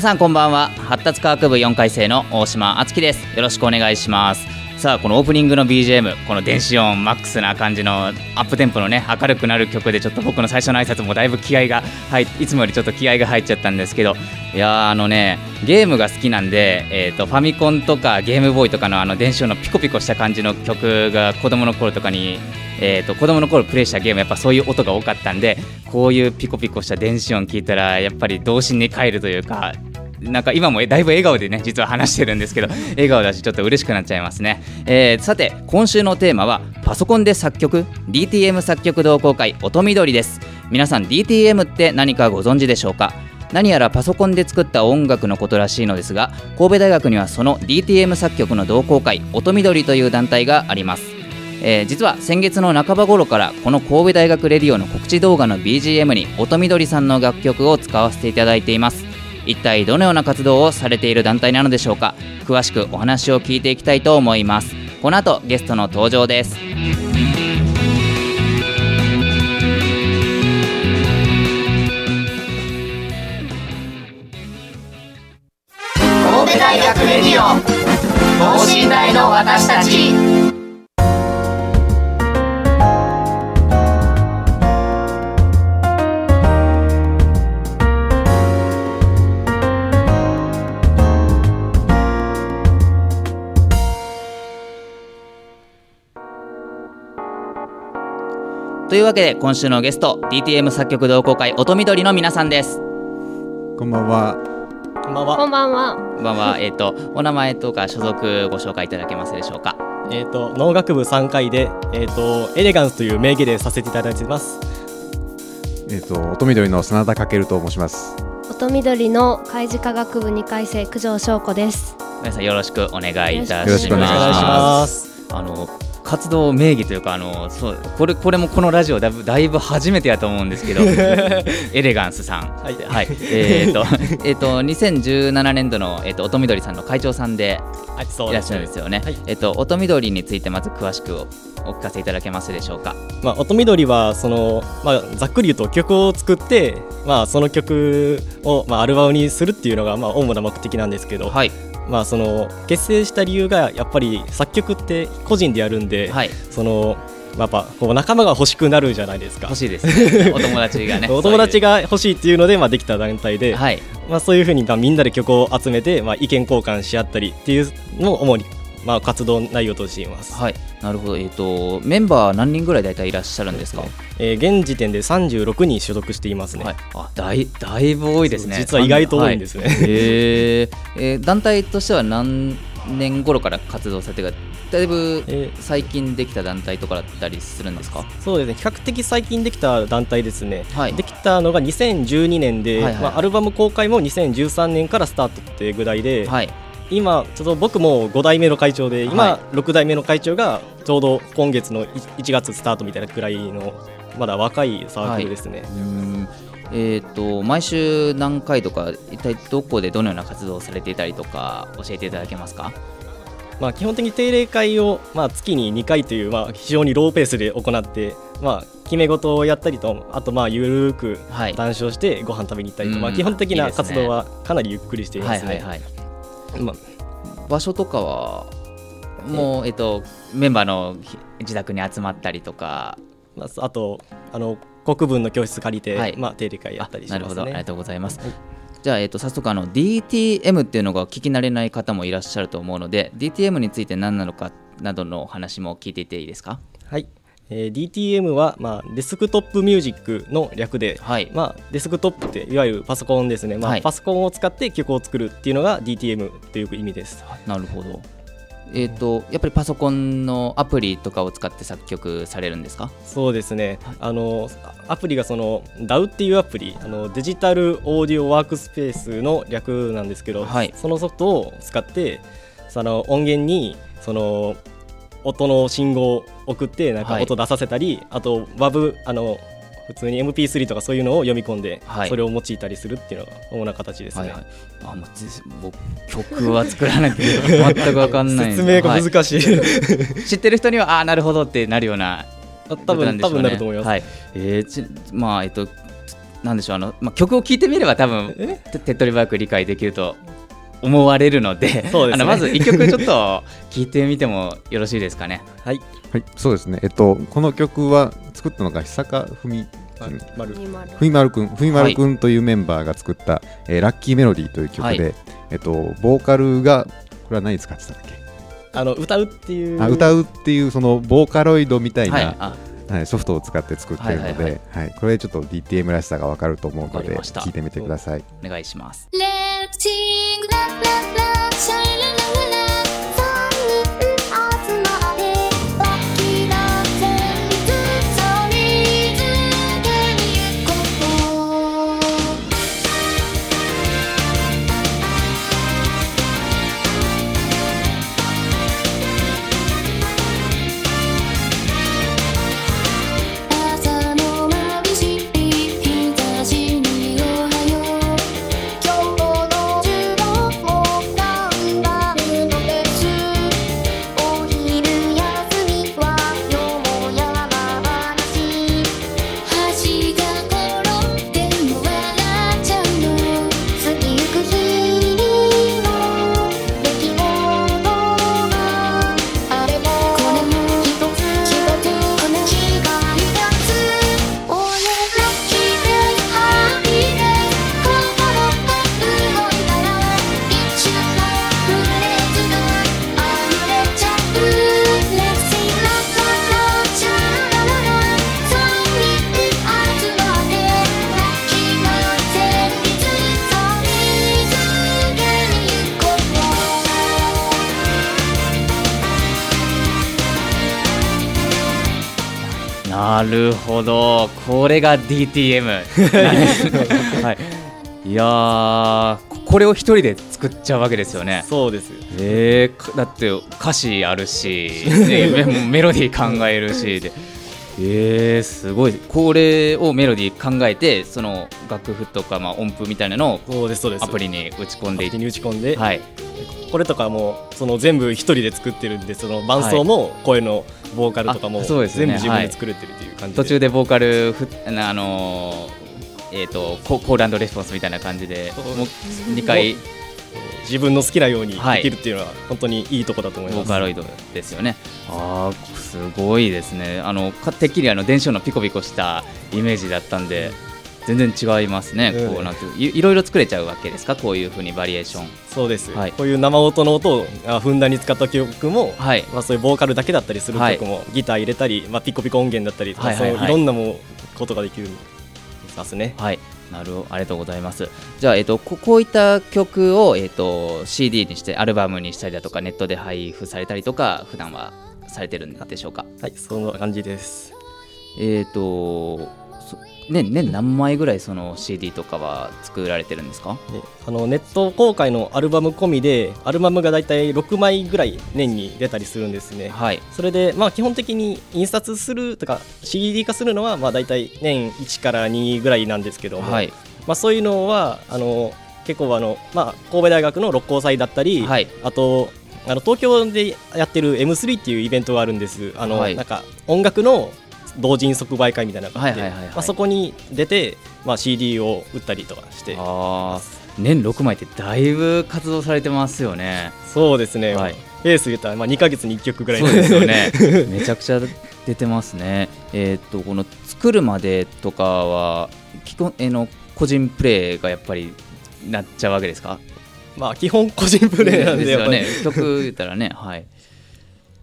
さんこんばんは。発達科学部4回生の大島敦樹です。よろしくお願いします。さあこのオープニングの BGM この電子音マックスな感じのアップテンポのね明るくなる曲でちょっと僕の最初の挨拶もだいぶ気合が入いつもよりちょっと気合が入っちゃったんですけどいやあのねゲームが好きなんで、えーと、ファミコンとかゲームボーイとかのあの電子音のピコピコした感じの曲が子供の頃とかにえーと、子供の頃プレイしたゲームやっぱそういう音が多かったんでこういうピコピコした電子音聞いたらやっぱり童心に帰るというかなんか今もだいぶ笑顔でね実は話してるんですけど笑顔だしちょっと嬉しくなっちゃいますね、えー、さて今週のテーマはパソコンで作曲 DTM 作曲同好会音緑です。皆さん DTM って何かご存知でしょうか？何やらパソコンで作った音楽のことらしいのですが神戸大学にはその DTM 作曲の同好会音緑という団体があります。えー、実は先月の半ば頃からこの神戸大学レディオの告知動画の BGM に音緑さんの楽曲を使わせていただいています。一体どのような活動をされている団体なのでしょうか？詳しくお話を聞いていきたいと思います。この後ゲストの登場です。神戸大学レディオ等身大の私たち。というわけで今週のゲスト DTM 作曲同好会音緑の皆さんです。こんばんは。こんばんは。こんばんは。こんばんは。えっ、ー、とお名前とか所属ご紹介いただけますでしょうか？えっ、ー、と農学部3回でえっ、ー、とエレガンスという名義でさせていただいてます。えっ、と音緑の真田翔と申します。音緑の開示科学部2回生九条翔子です。皆さんよろしくお願いいたします。よろしくお願いします。あの活動名義というかあのそうこれこれもこのラジオだいぶだいぶ初めてやと思うんですけど エレガンスさんはい、はい、えっ、ー、とえと2017年度のえっ、ー、と音緑さんの会長さんでいらっしゃるんですよね。はい、えっ、と音緑についてまず詳しくお聞かせいただけますでしょうか？まあ音緑はそのまあざっくり言うと曲を作ってまあその曲をまあアルバムにするっていうのがまあ主な目的なんですけど。はい。まあ、その結成した理由がやっぱり作曲って個人でやるんで、はい、そのやっぱこう仲間が欲しくなるじゃないですか。欲しいです、ね、お友達がね。お友達が欲しいっていうので、まあ、できた団体で、はい。まあ、そういうふうに、まあ、みんなで曲を集めて、まあ、意見交換し合ったりっていうのを主にまあ、活動内容としています。はい、なるほど、えっ、ー、と、メンバー何人ぐらい大体いらっしゃるんですか？えー、現時点で36人所属していますね。はい、あ、だい、だいぶ多いですね。実は意外と多いんですね。はい、ええー、団体としては何年頃から活動されてか？だいぶ最近できた団体とかだったりするんですか、そうですね。比較的最近できた団体ですね、はい、できたのが2012年で、はいはい、まあ、アルバム公開も2013年からスタートっていうぐらいで、はい、今ちょっと僕も5代目の会長で今、6代目の会長がちょうど今月の1月スタートみたいなくらいのまだ若いサークルですね。えーと、毎週何回とか一体どこでどのような活動をされていたりとか教えていただけますか？まあ、基本的に定例会を、まあ、月に2回という、まあ、非常にローペースで行って、まあ、決め事をやったりとあとまあゆるく談笑してご飯食べに行ったりと、はい、まあ、基本的な活動はかなりゆっくりしていますね。はいはいはいまあ、場所とかはもう、えっと、メンバーの自宅に集まったりとか、まあ、あとあの国文の教室借りて、はい、まあ、定理会やったりします、ね、なるほど。ありがとうございます、はい、じゃあ、えっと、早速あの DTM っていうのが聞き慣れない方もいらっしゃると思うので DTM について何なのかなどの話も聞いていていいですか？はいえー、DTM は、まあ、デスクトップミュージックの略で、はい。まあ、デスクトップっていわゆるパソコンですね、まあ、はい、パソコンを使って曲を作るっていうのが DTM という意味です。なるほど。えーと、やっぱりパソコンのアプリとかを使って作曲されるんですか？そうですね、あのアプリがその DAW っていうアプリあのデジタルオーディオワークスペースの略なんですけど、はい、そのソフトを使ってその音源にその音の信号を送ってなんか音出させたり、はい、あと WAV あの普通に MP3 とかそういうのを読み込んで、それを用いたりするっていうのが主な形ですね。はいはい、あもう曲は作らなきゃ 全く分かんない説明が難しい、はい、知ってる人にはああなるほどってなるような多分、ね、多分なると思います。はい、えー、まあえっとなんでしょう。あの、まあ、曲を聴いてみれば多分手っ取り早く理解できると思われるので、ね、あのまず1曲ちょっと聴いてみてもよろしいですかね。はい、はい、そうですね、えっと、この曲は作ったのが久坂文ふみまるくん。ふみまるくんというメンバーが作った、はい、えー、ラッキーメロディーという曲で、はい、えっとボーカルがこれは何使ってたんだっけ？あの歌うっていう。あ歌うっていうそのボーカロイドみたいな、はいはい、ソフトを使って作ってるので、はい、はいはい、これちょっと DTM らしさが分かると思うので聞いてみてください。お願いしますなるほど。これが DTM はい、い。やこれを一人で作っちゃうわけですよね。そうです。えー、だって歌詞あるし、メロディー考えるしでえー、すごい。これをメロディー考えてその楽譜とか、まあ、音符みたいなのをアプリに打ち込んでに打ち込んで、はい、これとかもその全部一人で作ってるんでその伴奏も声のボーカルとかも全部自分で作れてるっていう感じで、途中でボーカルふあのー、えーと、コールレスポンスみたいな感じでもう2回自分の好きなようにできるっていうのは本当にいいとこだと思います、ボーカロイドですよね。ああすごいですね。あのてっきりあの電子音のピコピコしたイメージだったんで、全然違いますね、うん、こうなんていいろいろ作れちゃうわけですか？こういうふうにバリエーション。そうです、はい、こういう生音の音をふんだんに使った曲も、はい、まあ、そういうボーカルだけだったりする曲も、はい、ギター入れたり、まあ、ピコピコ音源だったりとか、はいはいはい、そういろんなもことができるますね。はいなるありがとうございます。じゃあ、えっと、ここういった曲を、えっと、CD にしてアルバムにしたりだとかネットで配布されたりとか普段はされてるんでしょうか？はいそんな感じです。えっ、と年年何枚ぐらいその CD とかは作られてるんですか、あのネット公開のアルバム込みでアルバムが大体6枚ぐらい年に出たりするんですね、はい、それでまあ基本的に印刷するとか CD 化するのはまあ大体年1から2ぐらいなんですけども、はい、まあ、そういうのはあの結構あの、まあ、神戸大学の六甲祭だったり、はい、あとあの東京でやってる M3 っていうイベントがあるんです。あの、はい、なんか音楽の同人即売会みたいなのがあって、まあ、そこに出て、まあ、CD を売ったりとかして。年6枚ってだいぶ活動されてますよね。そうですね、はい、ペース言ったら、まあ、2か月に1曲ぐらい。ですよね。めちゃくちゃ出てますね。えっ、とこの作るまでとかは基本、えー、の個人プレーがやっぱりなっちゃうわけですか？まあ基本個人プレーなんでですよね。曲言ったらね。はい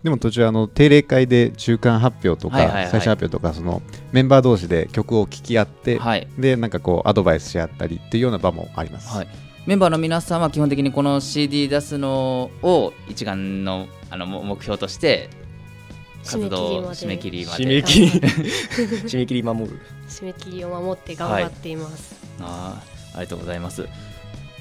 でも途中あの定例会で中間発表とか、最初発表とかそのメンバー同士で曲を聴き合って、はい、でなんかこうアドバイスし合ったりっていうような場もあります。はい。メンバーの皆さんは基本的にこの CD 出すのを一丸のあの目標として活動締め切りまで。締め切り締め切り守る。締め切りを守って頑張っています、はい、あありがとうございます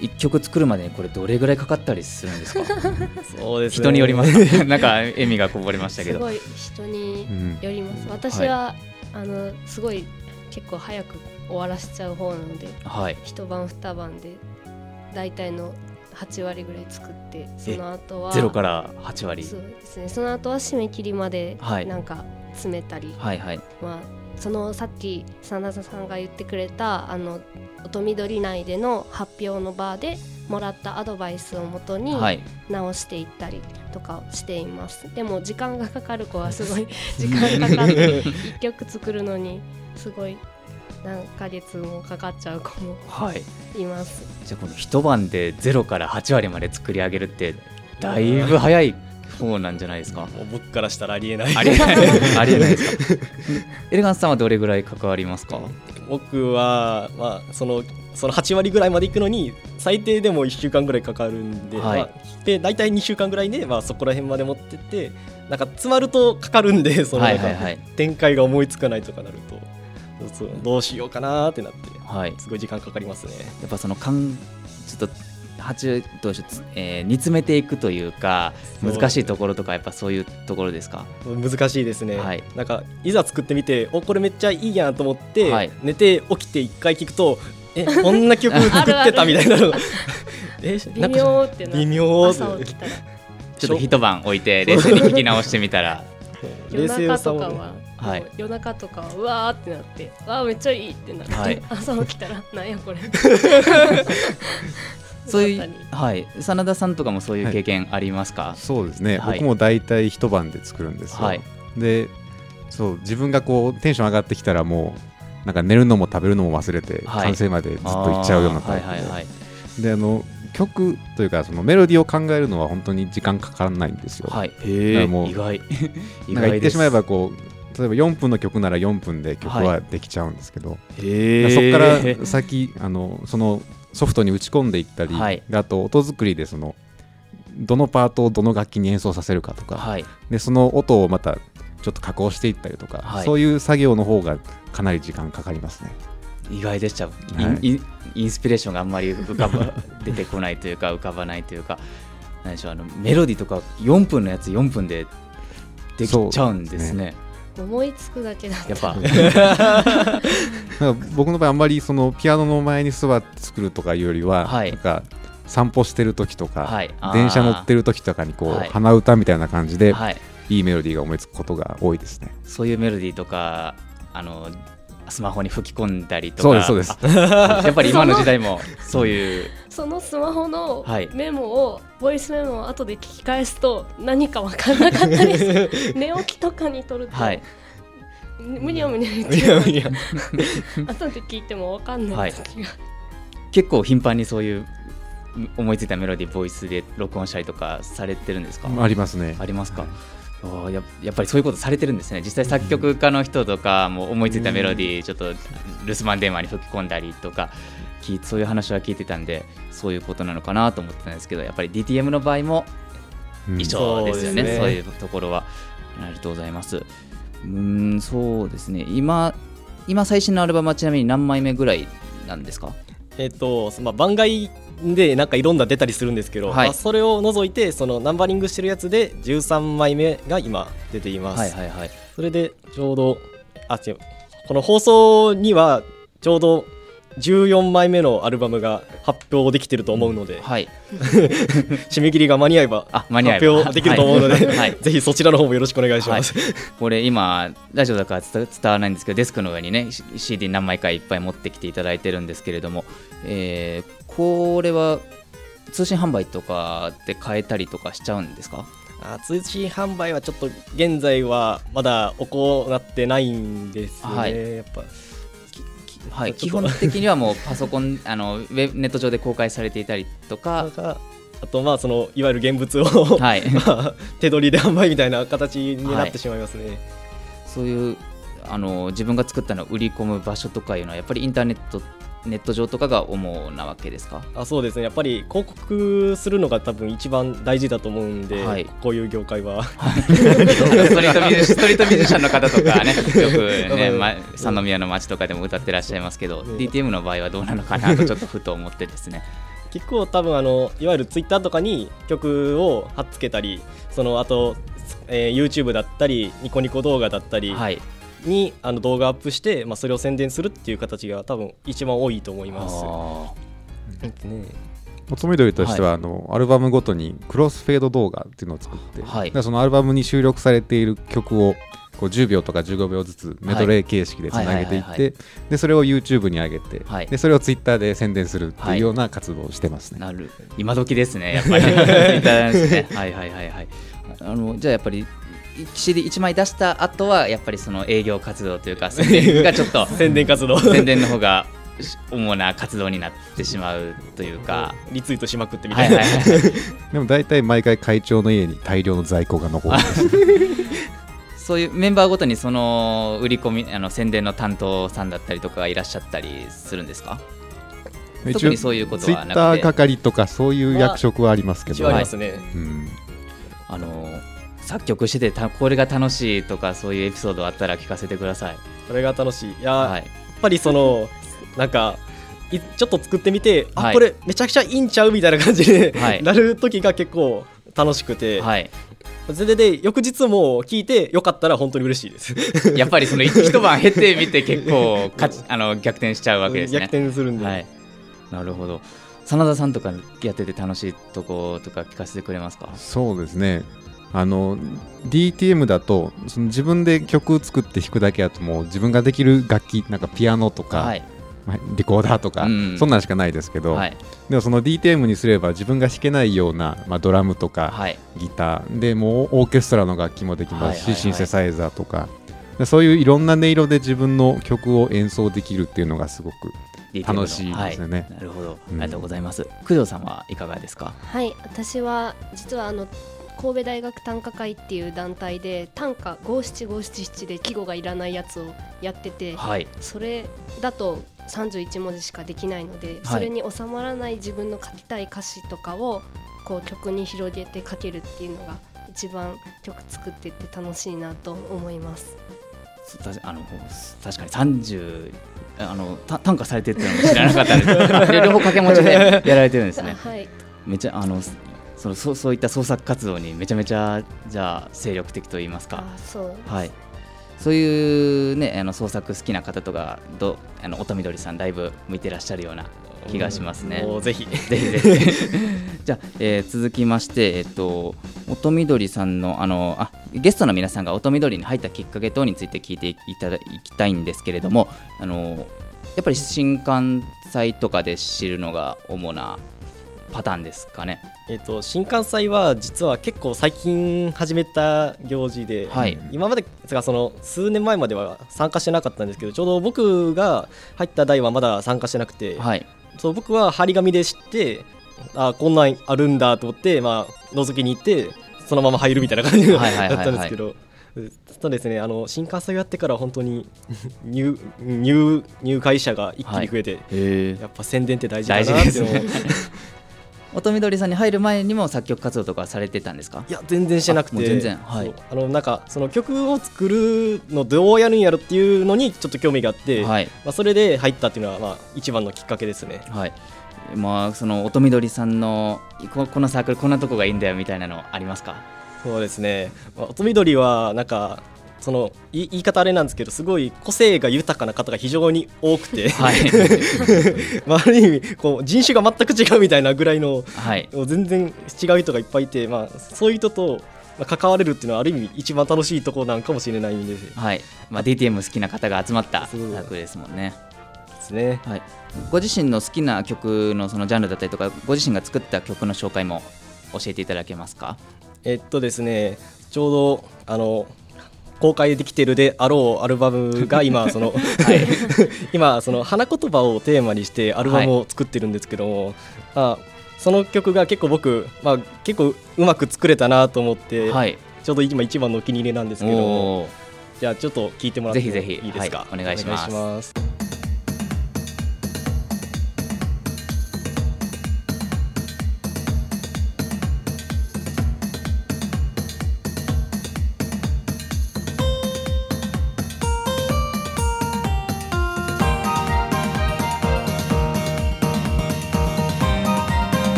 一曲作るまでにこれどれぐらいかかったりするんですか？そうです、ね、人によります。なんか笑みがこぼれましたけど。すごい人によります、うん、私は、はい、あのすごい結構早く終わらせちゃう方なので、はい、一晩二晩で大体の8割ぐらい作ってその後はゼロから8割？そうですね。その後は締め切りまでなんか詰めたり、はいはい。まあ、そのさっき真田さんが言ってくれたあの音緑内での発表の場でもらったアドバイスをもとに直していったりとかしています、はい、でも時間がかかる子はすごい 時間かかって1曲作るのにすごい何ヶ月もかかっちゃう子もい。ます、はい、じゃあこの一晩で0から8割まで作り上げるってだいぶ早い方なんじゃないですか。僕からしたらありえない。ありえない。ありえないですか。エレガンスさんはどれぐらい関わりますか？僕は、まあ、そのその8割ぐらいまでいくのに最低でも1週間ぐらいかかるんで,、はい。まあ、で大体2週間ぐらいで、まあ、そこら辺まで持ってってなんか詰まるとかかるんで その、はいはいはい、展開が思いつかないとかなるとどうしようかなってなって、はい、すごい時間かかりますね。やっぱそのかんちょっと八どうしえー、煮詰めていくというか難しいところとかやっぱそういうところですか？難しいですね、はい、なんかいざ作ってみておこれめっちゃいいやんと思って、はい、寝て起きて一回聞くとえ こんな曲作ってたみたいなの。え微妙ってな微妙って。ちょっと一晩置いて冷静に聞き直してみたら。冷静さははい、夜中とかうわーってなってわあめっちゃいいってなって、はい、朝起きたらなんやこれそういうはい真田さんとかもそういう経験ありますか、はい、そうですね、僕も大体一晩で作るんですよ、でそう自分がこうテンション上がってきたらもうなんか寝るのも食べるのも忘れて、完成までずっといっちゃうようなタイプで、であの曲というかそのメロディーを考えるのは本当に時間かからないんですよ。はい、へもう意外。なんか言ってしまえばこう例えば4分の曲なら4分で曲はできちゃうんですけど、はい、そこから先あのそのソフトに打ち込んでいったり、はい、あと音作りでそのどのパートをどの楽器に演奏させるかとか、はい、でその音をまたちょっと加工していったりとか、はい、そういう作業の方がかなり時間かかりますね。意外でした、インインスピレーションがあんまり浮かば出てこないというか浮かばないというか何でしょうあのメロディーとか4分のやつ4分でできちゃうんですね。思いつくだけだやっぱ。僕の場合あんまりそのピアノの前に座って作るとかいうよりは、はい、なんか散歩してる時とか、はい、電車乗ってる時とかにこう、はい、鼻歌みたいな感じで、はい、いいメロディーが思いつくことが多いですね。そういうメロディーとかあのスマホに吹き込んだりとか。そうですそうです。やっぱり今の時代も そういうそのスマホのメモを、はい、ボイスメモを後で聞き返すと何か分かんなかったりする。寝起きとかに撮ると、はい、むにゃむにゃ言ってる後で聞いても分かんない時が、はい、結構頻繁にそういう思いついたメロディーボイスで録音したりとかされてるんですか？ありますね。ありますか、おややっぱりそういうことされてるんですね。実際作曲家の人とかも思いついたメロディーちょっと留守番電話に吹き込んだりとかそういう話は聞いてたんでそういうことなのかなと思ってたんですけどやっぱり DTM の場合も一緒ですよね、うん、そうね。そういうところはありがとうございます。うんそうですね。今今最新のアルバムはちなみに何枚目ぐらいなんですか？えっ、と、まあ、番外でなんかいろんな出たりするんですけど、はい、まあ、それを除いてそのナンバリングしてるやつで13枚目が今出ています、はいはいはい、それでちょうどあ違う。この放送にはちょうど14枚目のアルバムが発表できてると思うので、うん、はい、締め切りが間に合えば発表できると思うので、はい、ぜひそちらの方もよろしくお願いします、はい、これ今ラジオだから伝わらないんですけどデスクの上にね CD 何枚かいっぱい持ってきていただいてるんですけれども、えー、これは通信販売とかで買えたりとかしちゃうんですか？あ通信販売はちょっと現在はまだ行ってないんですよね、はい、やっぱはい、基本的にはもうパソコン あのウェネット上で公開されていたりとか。あとまあそのいわゆる現物をはい。まあ、手取りで販売みたいな形になってしまいますね。はい、そういうあの自分が作ったのを売り込む場所とかいうのはやっぱりインターネットネット上とかが主なわけですか？あそうですね。やっぱり広告するのが多分一番大事だと思うんで、はい、こういう業界は。ストリートミュージシャンの方とかねよくね、ま、三宮の街とかでも歌ってらっしゃいますけど、ね、DTM の場合はどうなのかなとちょっとふと思ってですね。結構多分あのいわゆるツイッターとかに曲を貼っつけたりそのあと、えー、YouTube だったりニコニコ動画だったり、はい、にあの動画アップして、まあ、それを宣伝するっていう形が多分一番多いと思います。ね。元緑としては、はい、あのアルバムごとにクロスフェード動画っていうのを作って、はい、そのアルバムに収録されている曲をこう10秒とか15秒ずつメドレー形式でつなげていってでそれを YouTube に上げて、はい、でそれを Twitter で宣伝するっていうような活動をしてますね。なる今時ですねやっぱり。Twitter ですね。はいはいはいはい。あのじゃあやっぱり CD1 枚出した後はやっぱりその営業活動というか宣伝がちょっと 宣伝活動。宣伝の方が主な活動になってしまうというか。リツイートしまくってみたいな、はいはいはい、でも大体毎回会長の家に大量の在庫が残る そういうメンバーごとにその売り込みあの宣伝の担当さんだったりとかいらっしゃったりするんですか？特にそういうことはなくて。ツイッター係とかそういう役職はありますけど、ありますね、うん、あの作曲しててこれが楽しいとかそういうエピソードあったら聞かせてください。これが楽しい。いや、はい、やっぱりそのなんかちょっと作ってみて、はい、あこれめちゃくちゃいいんちゃうみたいな感じで、はい、なる時が結構楽しくて、はい、それで翌日も聞いてよかったら本当に嬉しいです。やっぱりその一晩経てみて結構 かあの逆転しちゃうわけですね。逆転するんで、はい、なるほど。真田さんとかやってて楽しいとことか聞かせてくれますか？そうですねあの DTM だとその自分で曲作って弾くだけだともう自分ができる楽器なんかピアノとか、はい、リコーダーとか、うん、そんなんしかないですけど、はい、でもその DTM にすれば自分が弾けないような、まあ、ドラムとか、はい、ギターでもうオーケストラの楽器もできますし、はいはいはい、シンセサイザーとか。そういういろんな音色で自分の曲を演奏できるっていうのがすごく楽しいですよね、なるほど、ありがとうございます。工藤さんはいかがですか？はい。私は実はあの神戸大学短歌会っていう団体で短歌五七五七七で季語がいらないやつをやってて、はい、それだと31文字しかできないので、はい、それに収まらない自分の書きたい歌詞とかをこう曲に広げて書けるっていうのが一番曲作ってって楽しいなと思います。あの確かに30あの短歌されてるってのも知らなかったです 両方掛け持ちでやられてるんですね。はい、めちゃあのそのそうそういった創作活動にめちゃめちゃじゃあ精力的と言いますか。そうはい。そういうねあの創作好きな方とかどあの音緑さんだいぶ向いてらっしゃるような気がしますね。うん、ぜひぜひ。ぜひ。じゃあ、えー、続きましてえっと音緑さんのあのあゲストの皆さんが音緑に入ったきっかけ等について聞いていただきたいんですけれどもあのやっぱり新幹線とかで知るのが主なパターンですかね。えーと、新幹線は実は結構最近始めた行事で、はい、今までがその数年前までは参加してなかったんですけどちょうど僕が入った代はまだ参加してなくて、はい、そう僕は張り紙で知ってあこんなんあるんだと思って、まあ覗きに行ってそのまま入るみたいな感じだったんですけど。そうですねあの新幹線をやってから本当に 入入入会者が一気に増えて、はい、やっぱ宣伝って大事だなっていうのを音みどりさんに入る前にも作曲活動とかされてたんですか？いや全然してなくて。全然。はい。あのなんかその曲を作るのどうやるんやろっていうのにちょっと興味があって、はい。まあ、それで入ったっていうのはまあ一番のきっかけですね。はい。まあその音みどりさんのここのサークルこんなとこがいいんだよみたいなのありますか？そうですね、まあ、音みどりはなんかその言い方あれなんですけどすごい個性が豊かな方が非常に多くて、はい。まあ、ある意味こう人種が全く違うみたいなぐらいの、はい、もう全然違う人がいっぱいいて、まあ、そういう人と関われるっていうのはある意味一番楽しいところなんかもしれないんで、はい。まあ、DTM 好きな方が集まった作ですもんね。ですね、はい、ご自身の好きな曲のそのジャンルだったりとかご自身が作った曲の紹介も教えていただけますか？えっとですねちょうどあの公開できてるであろうアルバムが今その、はい、今その花言葉をテーマにしてアルバムを作ってるんですけども、はい、あその曲が結構僕、まあ、結構うまく作れたなと思って、はい、ちょうど今一番のお気に入りなんですけどもじゃあちょっと聞いてもらっていいですか？お願いします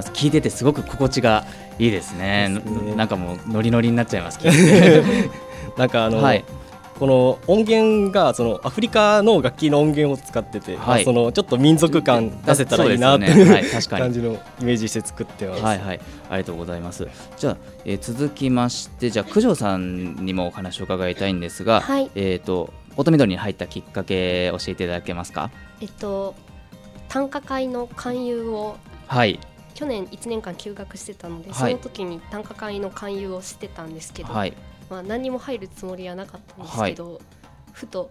ます。聞いててすごく心地がいいですね、ね、なんかもうノリノリになっちゃいます。なんかあの、はい、この音源がそのアフリカの楽器の音源を使ってて、はい、そのちょっと民族感出せたらいいなっていう、ね。はい、確かに。感じのイメージして作ってます。はいはい、ありがとうございます。じゃあ、えー、続きましてじゃあ九条さんにもお話を伺いたいんですが、はい、えっ、ー、と乙緑に入ったきっかけ教えていただけますか？えっと短歌会の勧誘をはい去年1年間休学してたので、その時に短歌会の勧誘をしてたんですけど、はい、まあ、何も入るつもりはなかったんですけど、はい、ふと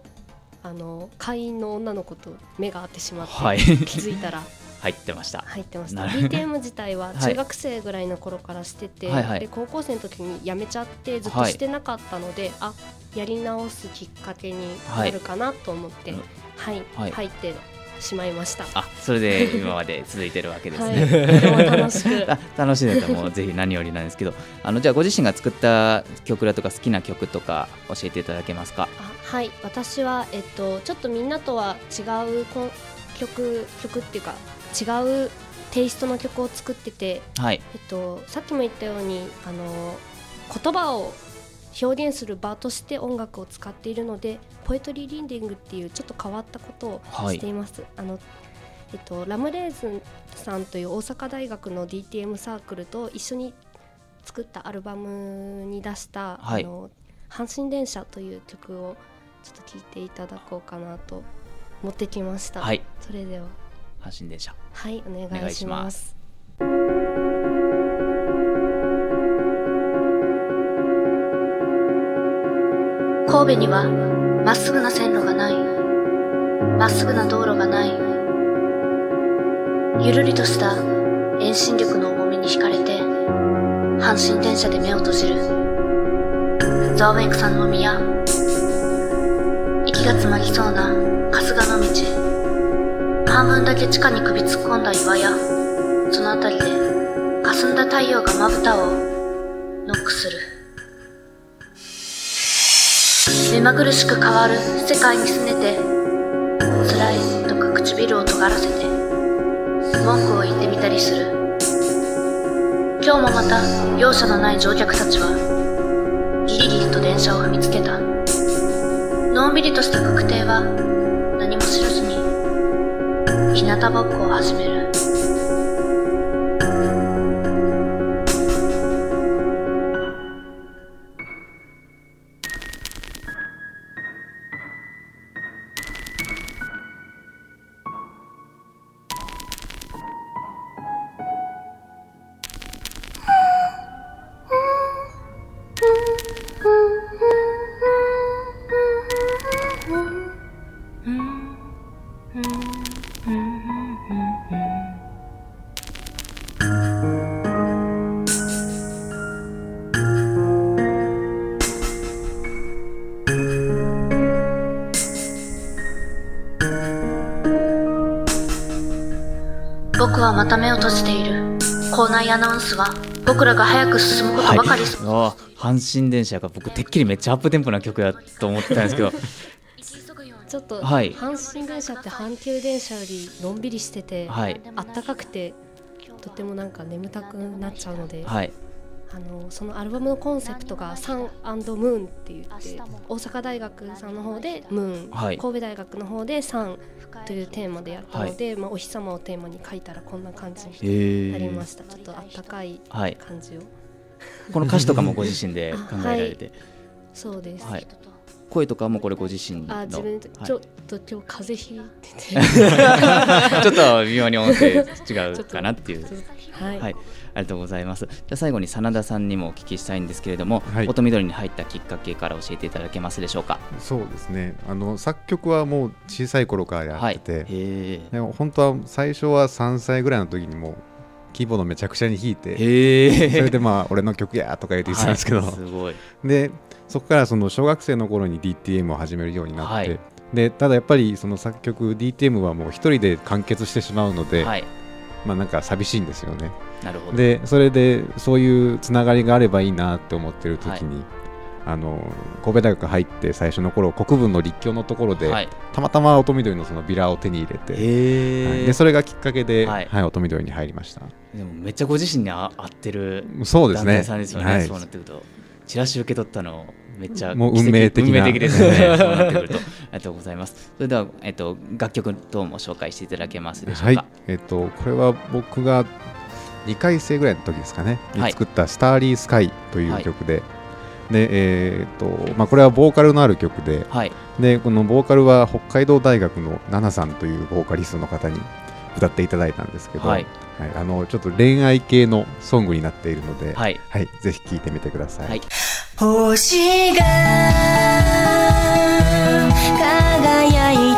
あの会員の女の子と目が合ってしまって、はい、気づいたら 入ってました。入ってました。DTM 自体は中学生ぐらいの頃からしてて、はい、で高校生の時に辞めちゃってずっとしてなかったので、はい、あやり直すきっかけになるかなと思って、はい、はい、入ってしまいました。あそれで今まで続いてるわけですね、はい、楽しく。楽しいですもうぜひ何よりなんですけどあのじゃあご自身が作った曲だとか好きな曲とか教えていただけますか？はい。私は、えっと、ちょっとみんなとは違う曲曲っていうか違うテイストの曲を作ってて、はい。えっと、さっきも言ったようにあの言葉を表現する場として音楽を使っているのでポエトリーリンディングっていうちょっと変わったことをしています。はい、あのえっと、ラムレーズンさんという大阪大学の DTM サークルと一緒に作ったアルバムに出した、はい、あの阪神電車という曲をちょっと聴いていただこうかなと持ってきました。はい、それでは。阪神電車。はいお願いします神戸にはまっすぐな線路がない。まっすぐな道路がない。ゆるりとした遠心力の重みに惹かれて阪神電車で目を閉じる。ザワウェイクさんの宮。息が詰まりそうな春日の道。半分だけ地下に首突っ込んだ岩やその辺りで霞んだ太陽がまぶたをノックする。目まぐるしく変わる。世界にすねて辛いとか唇を尖らせて文句を言ってみたりする。今日もまた容赦のない乗客たちはギリギリと電車を踏みつけた。のんびりとした確定は何も知らずに日向ぼっこを始める。た目を閉じている。校内アナウンスは僕らが早く進むことばかり、はい、阪神電車が僕てっきりめっちゃアップテンポな曲だと思ってたんですけど。ちょっと、はい、阪神電車って阪急電車よりのんびりしてて、はい、あったかくてとてもなんか眠たくなっちゃうので、はい、あのそのアルバムのコンセプトが「サンムーン」って言って大阪大学さんの方で「ムーン」はい、神戸大学の方で「サン」というテーマでやったので、はい、まあ、お日様をテーマに書いたらこんな感じになりました、ちょっとあったかい感じを、はい、この歌詞とかもご自身で考えられて。そうです、声とかもこれご自身の。あ自分ちょっと今日風邪ひいてて。ちょっと微妙に音声違うかなっていうはい、はい。ありがとうございます。じゃ最後に真田さんにもお聞きしたいんですけれども、はい、音緑に入ったきっかけから教えていただけますでしょうか？そうですね。あの作曲はもう小さい頃からやってて、はい、でも本当は最初は3歳ぐらいの時にもキーボードめちゃくちゃに弾いて、それでまあ俺の曲やとか言って言ってたんですけど、はい、すごい。でそこからその小学生の頃に DTM を始めるようになって、はい、でただやっぱりその作曲 DTM はもう一人で完結してしまうので、はい、まあなんか寂しいんですよね。なるほど。でそれでそういうつながりがあればいいなって思ってる時に、はい、あの神戸大学入って最初の頃国分の立教のところで、はい、たまたま音緑のそのビラを手に入れて、はい、でそれがきっかけで、はい、はい、音緑に入りました。でもめっちゃご自身に合ってるそうですね。さんですよね、はい、そうなってくると。チラシ受け取ったのめっちゃもう運命的運命的ですね。そうなってくると。ありがとうございます。それでは、えっと、楽曲等も紹介していただけますでしょうか、えっと、これは僕が2回生ぐらいの時ですかね。に作った「スターリースカイ」という曲で、でえーとまあ、これはボーカルのある曲で。はい、でこのボーカルは北海道大学のナナさんというボーカリストの方に歌っていただいたんですけど、はい、はい、あのちょっと恋愛系のソングになっているので、はい、はい、ぜひ聴いてみてください。はい、星が輝い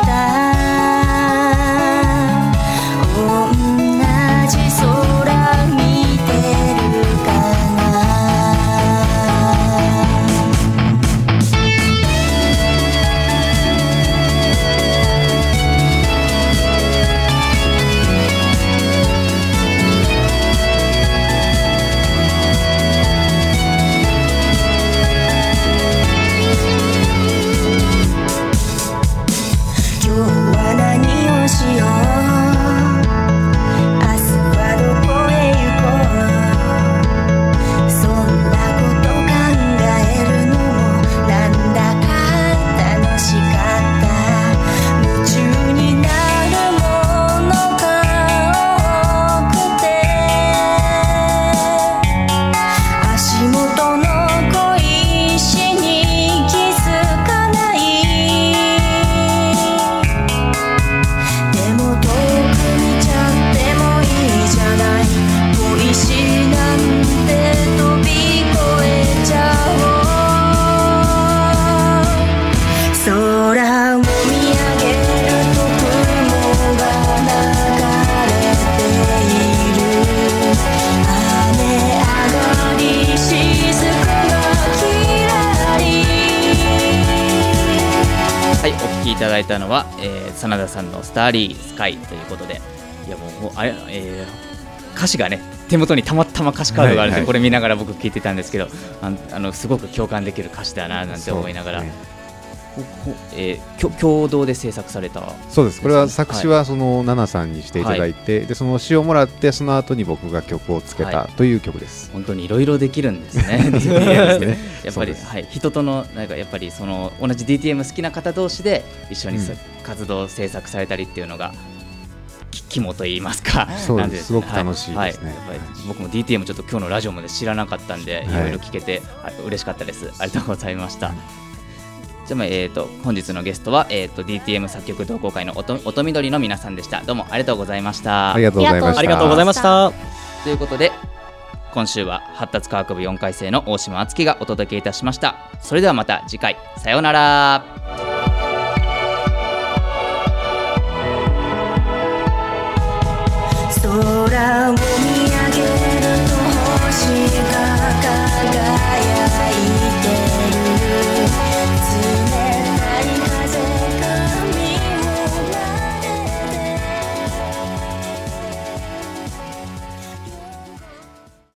いたのは、えー、真田さんの「スターリースカイ」ということでいやもうあれ、えー、歌詞がね手元にたまたま歌詞カードがあるんで、はいはい、これ見ながら僕聞いてたんですけどああのすごく共感できる歌詞だななんて思いながら。えー、共同で制作されたそうです。これは作詞はそのナナさんにしていただいて、はい、でその詩をもらってその後に僕が曲をつけたという曲です、はい、本当にいろいろできるんですね。やっぱり、はい、人とのなんかやっぱりその同じ DTM 好きな方同士で一緒に、うん、活動制作されたりっていうのが肝と言いますか、そうです。すごく楽しいですね、はい、僕も DTM ちょっと今日のラジオまで知らなかったんで、い。ろいろ聞けて、はい、嬉しかったです。ありがとうございました。じゃあ、えーと、本日のゲストは、えーと、DTM 作曲同好会の音音緑の皆さんでした。どうもありがとうございました。ありがとうございました。ありがとうございました。ということで今週は発達科学部4回生の大島敦樹がお届けいたしました。それではまた次回。さようなら。空を見